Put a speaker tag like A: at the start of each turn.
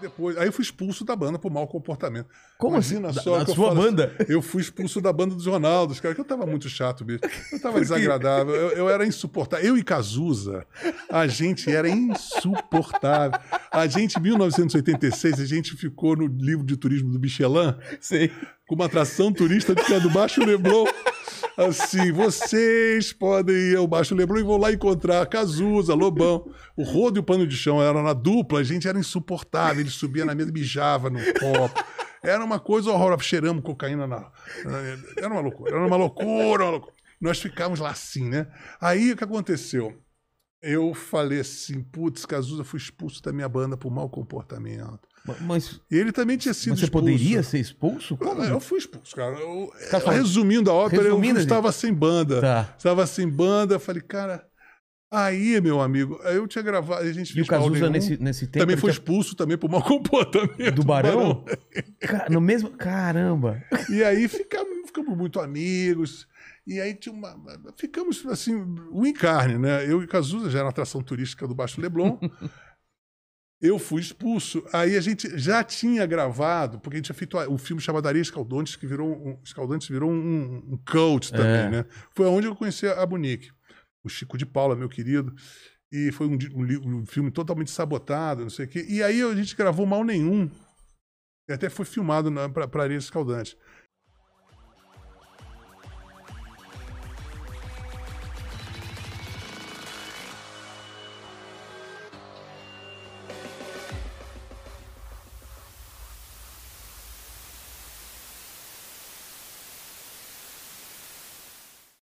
A: depois. Aí eu fui expulso da banda por mau comportamento.
B: Como
A: Imagina
B: assim?
A: só
B: Da-
A: que
B: da
A: eu
B: sua
A: assim,
B: banda?
A: eu fui expulso da banda dos Ronaldos, cara, que eu tava muito chato, bicho. Eu tava desagradável, eu, eu era insuportável. Eu e Cazuza, a gente era insuportável. A gente, em 1986, a gente ficou no livro de turismo do Michelin,
B: Sei.
A: com uma atração turista é do Baixo Leblon. Assim, vocês podem ir ao Baixo Leblon e vão lá encontrar Cazuza, Lobão. O Rodo e o Pano de Chão eram na dupla, a gente era insuportável. Ele subia na mesa e mijava no copo. Era uma coisa horrorosa. Cheiramos cocaína na. Era uma loucura, era uma loucura, uma loucura. Nós ficávamos lá assim, né? Aí o que aconteceu? Eu falei assim, putz, Cazuza foi expulso da minha banda por mau comportamento.
B: Ma- Mas,
A: E ele também tinha sido
B: mas você
A: expulso.
B: poderia ser expulso? Como?
A: Eu fui expulso, cara. Eu-
B: Tá
A: resumindo a ópera,
B: Resumindo,
A: eu estava sem banda.
B: Tá.
A: Estava sem banda, eu falei, cara. Aí, meu amigo, aí eu tinha gravado, a gente
B: E
A: fez
B: o Cazuza, nesse, nesse tempo.
A: também foi
B: tinha-
A: expulso também por mau comportamento.
B: Do Barão? Ca- No mesmo. Caramba!
A: E aí ficamos, ficamos muito amigos. E aí tinha uma. Ficamos assim, o encarne, né? Eu e Cazuza já era uma atração turística do Baixo Leblon. Eu fui expulso. Aí a gente já tinha gravado, porque a gente tinha feito um filme chamado Areia Escaldontes, que virou um, Escaldantes virou um, um cult também,
B: É.
A: né? Foi onde eu conheci a Bonique. O Chico de Paula, meu querido. E foi um, um um filme totalmente sabotado, não sei o quê. E aí a gente gravou Mal Nenhum. Até foi filmado para Areia Escaldante.